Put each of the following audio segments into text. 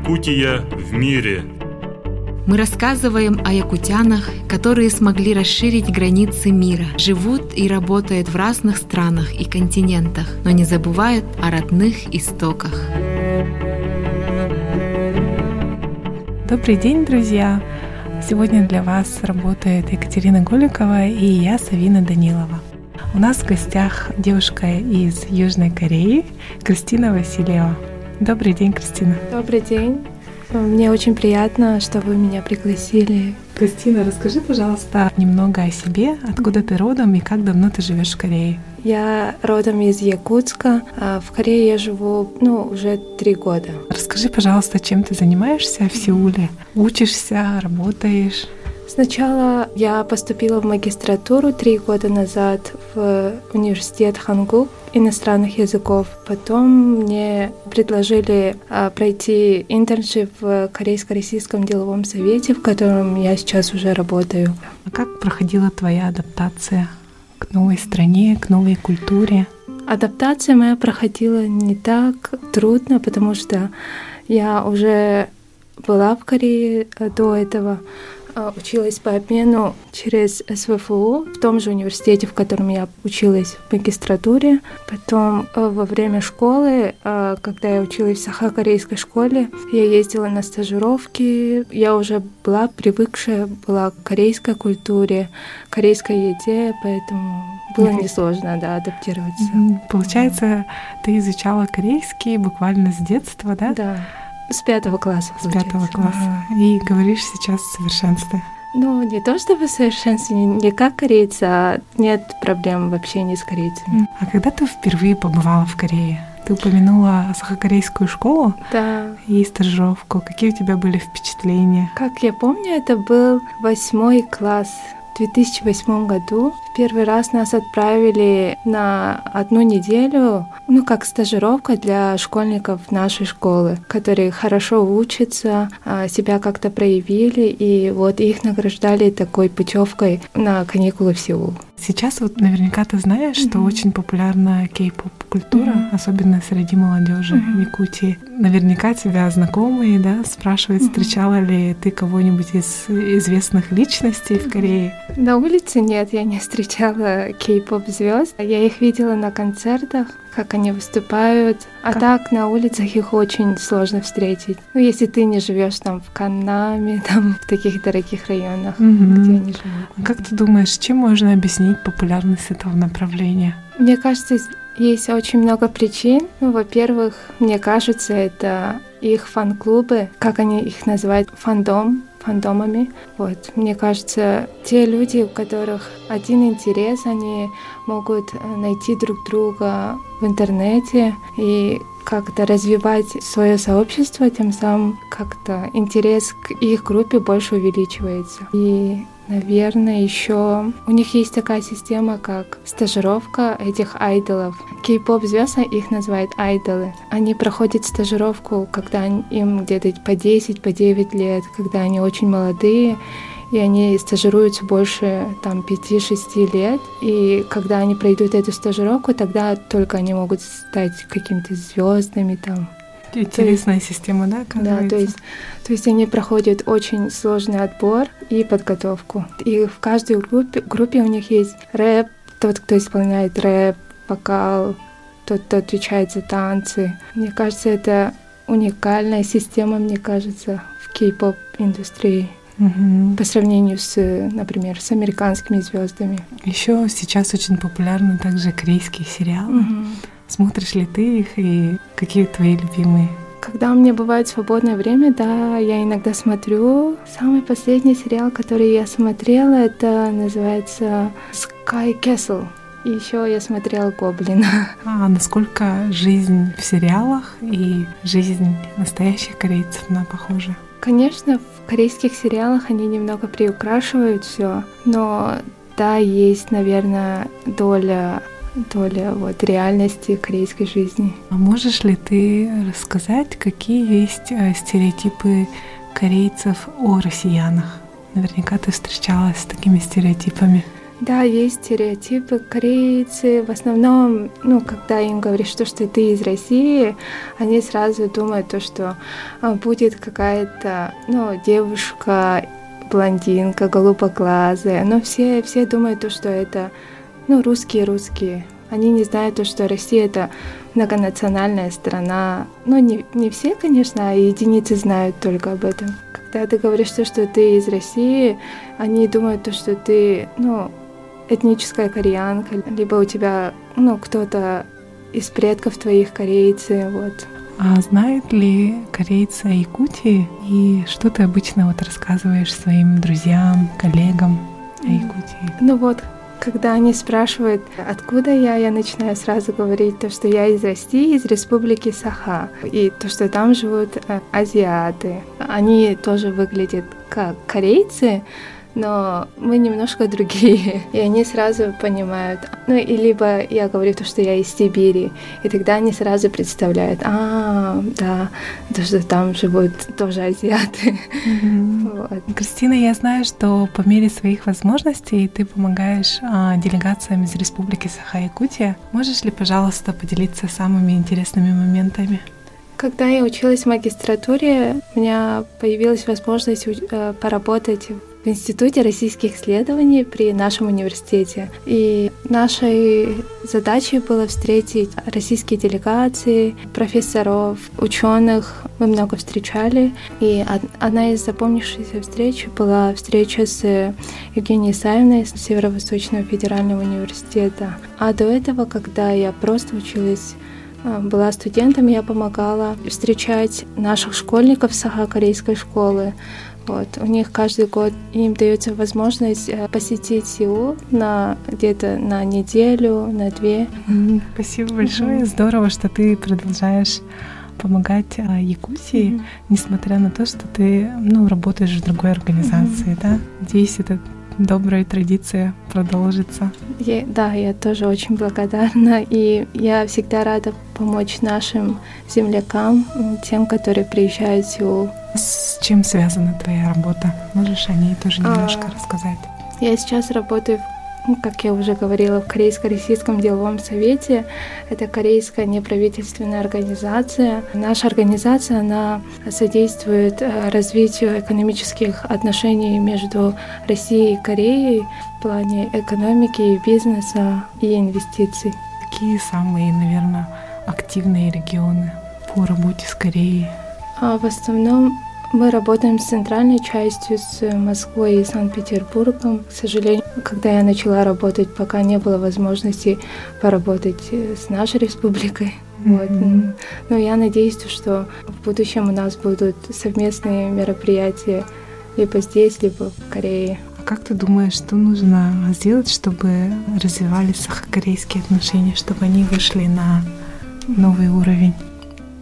Якутия в мире. Мы рассказываем о якутянах, которые смогли расширить границы мира, живут и работают в разных странах и континентах, но не забывают о родных истоках. Добрый день, друзья! Сегодня для вас работает Екатерина Голикова и я, Савина Данилова. У нас в гостях девушка из Южной Кореи, Кристина Васильева. Добрый день, Кристина. Добрый день. Мне очень приятно, что вы меня пригласили. Кристина, расскажи, пожалуйста, немного о себе, откуда ты родом и как давно ты живешь в Корее. Я родом из Якутска, а в Корее я живу, ну, уже три года. Расскажи, пожалуйста, чем ты занимаешься в Сеуле? Учишься, работаешь? Сначала я поступила в магистратуру три года назад в университет Хангук иностранных языков. Потом мне предложили а, пройти internship в Корейско-Российском деловом совете, в котором я сейчас уже работаю. А как проходила твоя адаптация к новой стране, к новой культуре? Адаптация моя проходила не так трудно, потому что я уже была в Корее до этого. А, училась по обмену через СВФУ в том же университете, в котором я училась в магистратуре. Потом э, во время школы, э, когда я училась в сахакорейской школе, я ездила на стажировки. Я уже была привыкшая была к корейской культуре, корейской еде, поэтому было несложно да, адаптироваться. Получается, ты изучала корейский буквально с детства, да? Да. С пятого класса. С пятого класса. И говоришь сейчас в совершенстве. Ну, не то чтобы в совершенстве, не как корейцы, а нет проблем в общении с корейцами. А когда ты впервые побывала в Корее? Ты упомянула сахокорейскую школу да. и стажировку. Какие у тебя были впечатления? Как я помню, это был восьмой класс. 2008 году первый раз нас отправили на одну неделю, ну, как стажировка для школьников нашей школы, которые хорошо учатся, а, себя как-то проявили, и вот их награждали такой путевкой на каникулы в Сеул. Сейчас вот наверняка ты знаешь, mm-hmm. что очень популярна кей-поп культура, mm-hmm. особенно среди молодежи mm-hmm. Якутии. Наверняка тебя знакомые, да, спрашивают, mm-hmm. встречала ли ты кого-нибудь из известных личностей в Корее? На улице нет, я не встречала кей-поп звезд. Я их видела на концертах, как они выступают. А как? так на улицах их очень сложно встретить. Ну, если ты не живешь там в Канаме, там в таких дорогих районах, mm-hmm. где они живут. Как ты думаешь, чем можно объяснить популярность этого направления? Мне кажется, есть очень много причин. Ну, во-первых, мне кажется, это их фан-клубы, как они их называют, фандом, фандомами. Вот. Мне кажется, те люди, у которых один интерес, они могут найти друг друга в интернете и как-то развивать свое сообщество, тем самым как-то интерес к их группе больше увеличивается. И Наверное, еще у них есть такая система, как стажировка этих айдолов. Кей-поп звезд их называют айдолы. Они проходят стажировку, когда им где-то по 10, по 9 лет, когда они очень молодые, и они стажируются больше там 5-6 лет. И когда они пройдут эту стажировку, тогда только они могут стать какими-то звездами там Интересная есть, система, да? Да, то есть, то есть они проходят очень сложный отбор и подготовку. И в каждой группе, группе у них есть рэп, тот, кто исполняет рэп, вокал, тот, кто отвечает за танцы. Мне кажется, это уникальная система, мне кажется, в кей-поп индустрии. Угу. По сравнению с, например, с американскими звездами. Еще сейчас очень популярны также корейские сериалы. Угу. Смотришь ли ты их и какие твои любимые? Когда у меня бывает свободное время, да, я иногда смотрю. Самый последний сериал, который я смотрела, это называется Sky Castle. И еще я смотрела Гоблина. А насколько жизнь в сериалах и жизнь настоящих корейцев на похожа? Конечно, в корейских сериалах они немного приукрашивают все, но да, есть, наверное, доля доля вот, реальности корейской жизни. А можешь ли ты рассказать, какие есть э, стереотипы корейцев о россиянах? Наверняка ты встречалась с такими стереотипами. Да, есть стереотипы. Корейцы в основном, ну, когда им говоришь, что, что ты из России, они сразу думают то, что а, будет какая-то, ну, девушка, блондинка, голубоглазая. Но все, все думают то, что это, ну, русские-русские. Они не знают то, что Россия — это многонациональная страна. Ну, не, не все, конечно, а единицы знают только об этом. Когда ты говоришь то, что ты из России, они думают то, что ты, ну, этническая кореянка, либо у тебя, ну, кто-то из предков твоих корейцы, вот. А знают ли корейцы о Якутии? И что ты обычно вот рассказываешь своим друзьям, коллегам о Якутии? Ну вот, когда они спрашивают, откуда я, я начинаю сразу говорить то, что я из России, из республики Саха, и то, что там живут э, азиаты. Они тоже выглядят как корейцы, но мы немножко другие, и они сразу понимают. Ну, и либо я говорю то, что я из Сибири, и тогда они сразу представляют, а, да, то, что там живут тоже азиаты. Mm-hmm. Вот. Кристина, я знаю, что по мере своих возможностей ты помогаешь а, делегациям из Республики Саха-Якутия. Можешь ли, пожалуйста, поделиться самыми интересными моментами? Когда я училась в магистратуре, у меня появилась возможность э, поработать в Институте российских исследований при нашем университете. И нашей задачей было встретить российские делегации, профессоров, ученых. Мы много встречали. И одна из запомнившихся встреч была встреча с Евгенией Исаевной с Северо-Восточного федерального университета. А до этого, когда я просто училась была студентом, я помогала встречать наших школьников Саха-корейской школы. Вот. У них каждый год им дается возможность э, посетить Сеул на где-то на неделю, на две. Спасибо большое. Mm-hmm. Здорово, что ты продолжаешь помогать а, Якутии, mm-hmm. несмотря на то, что ты ну, работаешь в другой организации, mm-hmm. да? Надеюсь, это добрая традиция продолжится. Я, да, я тоже очень благодарна, и я всегда рада помочь нашим землякам, тем, которые приезжают в Сеул. С чем связана твоя работа? Можешь о ней тоже немножко а, рассказать? Я сейчас работаю в как я уже говорила, в Корейско-Российском деловом совете. Это корейская неправительственная организация. Наша организация, она содействует э, развитию экономических отношений между Россией и Кореей в плане экономики, бизнеса и инвестиций. Какие самые, наверное, активные регионы по работе с Кореей? А в основном мы работаем с центральной частью, с Москвой и Санкт-Петербургом. К сожалению, когда я начала работать, пока не было возможности поработать э, с нашей республикой. Mm-hmm. Вот. Но я надеюсь, что в будущем у нас будут совместные мероприятия либо здесь, либо в Корее. А как ты думаешь, что нужно сделать, чтобы развивались сахокорейские отношения, чтобы они вышли на новый уровень?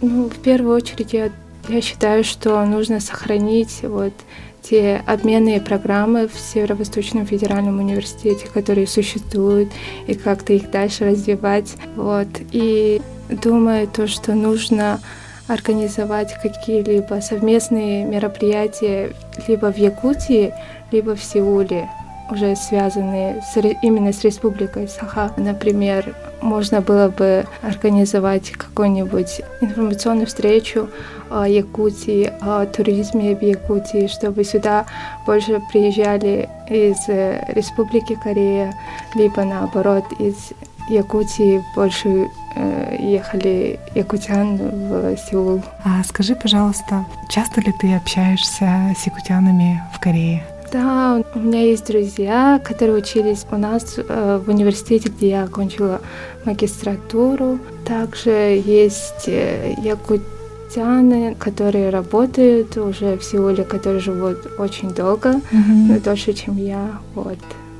Ну, в первую очередь я я считаю, что нужно сохранить вот те обменные программы в Северо-Восточном федеральном университете, которые существуют, и как-то их дальше развивать. Вот. И думаю, то, что нужно организовать какие-либо совместные мероприятия либо в Якутии, либо в Сеуле, уже связанные с, именно с Республикой Саха. Например, можно было бы организовать какую-нибудь информационную встречу о Якутии, о туризме в Якутии, чтобы сюда больше приезжали из э, Республики Корея, либо наоборот из Якутии больше э, ехали якутян в Сеул. А скажи, пожалуйста, часто ли ты общаешься с якутянами в Корее? Да, у меня есть друзья, которые учились у нас э, в университете, где я окончила магистратуру. Также есть э, якутяне, которые работают уже в Сеуле, которые живут очень долго, mm-hmm. дольше, чем я. Вот.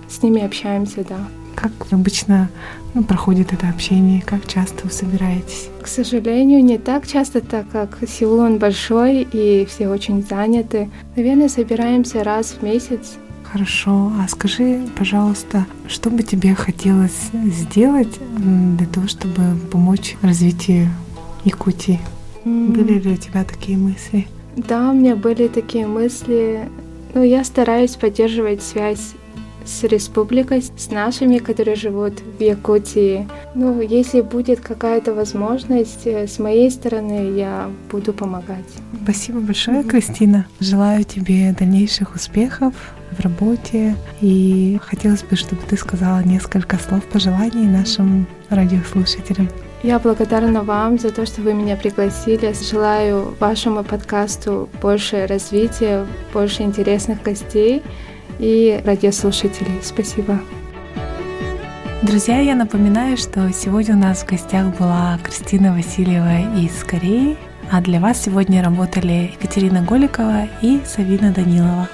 С ними общаемся, да. Как обычно ну, проходит это общение? Как часто вы собираетесь? К сожалению, не так часто, так как Сеул он большой и все очень заняты. Наверное, собираемся раз в месяц. Хорошо. А скажи, пожалуйста, что бы тебе хотелось сделать для того, чтобы помочь развитию Якутии? Mm. Были ли у тебя такие мысли? Да, у меня были такие мысли. Ну, я стараюсь поддерживать связь с республикой, с нашими, которые живут в Якутии. Ну, если будет какая-то возможность э, с моей стороны, я буду помогать. Спасибо большое, Кристина. Желаю тебе дальнейших успехов в работе. И хотелось бы, чтобы ты сказала несколько слов пожеланий нашим радиослушателям. Я благодарна вам за то, что вы меня пригласили. Желаю вашему подкасту больше развития, больше интересных гостей и радиослушателей. Спасибо. Друзья, я напоминаю, что сегодня у нас в гостях была Кристина Васильева из Кореи, а для вас сегодня работали Екатерина Голикова и Савина Данилова.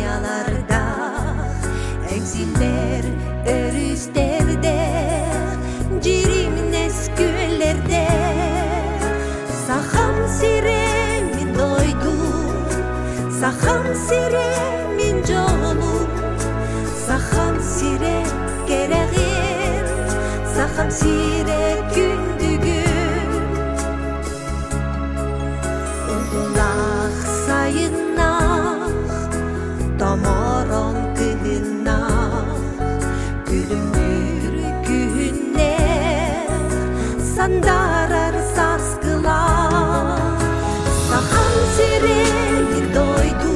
kayalarda Eksilder örüslerde Cirim nesküllerde Saham siremin doydu Saham siremin canım Saham sire gereğim Saham sire gündüğüm sayına damaran kıyına Gülümür gühüne Sandarar saskıla. Saham sire doydu.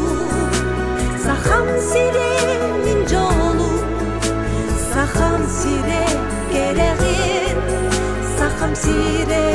Saham sire min Saham sire gereğin. Saham sire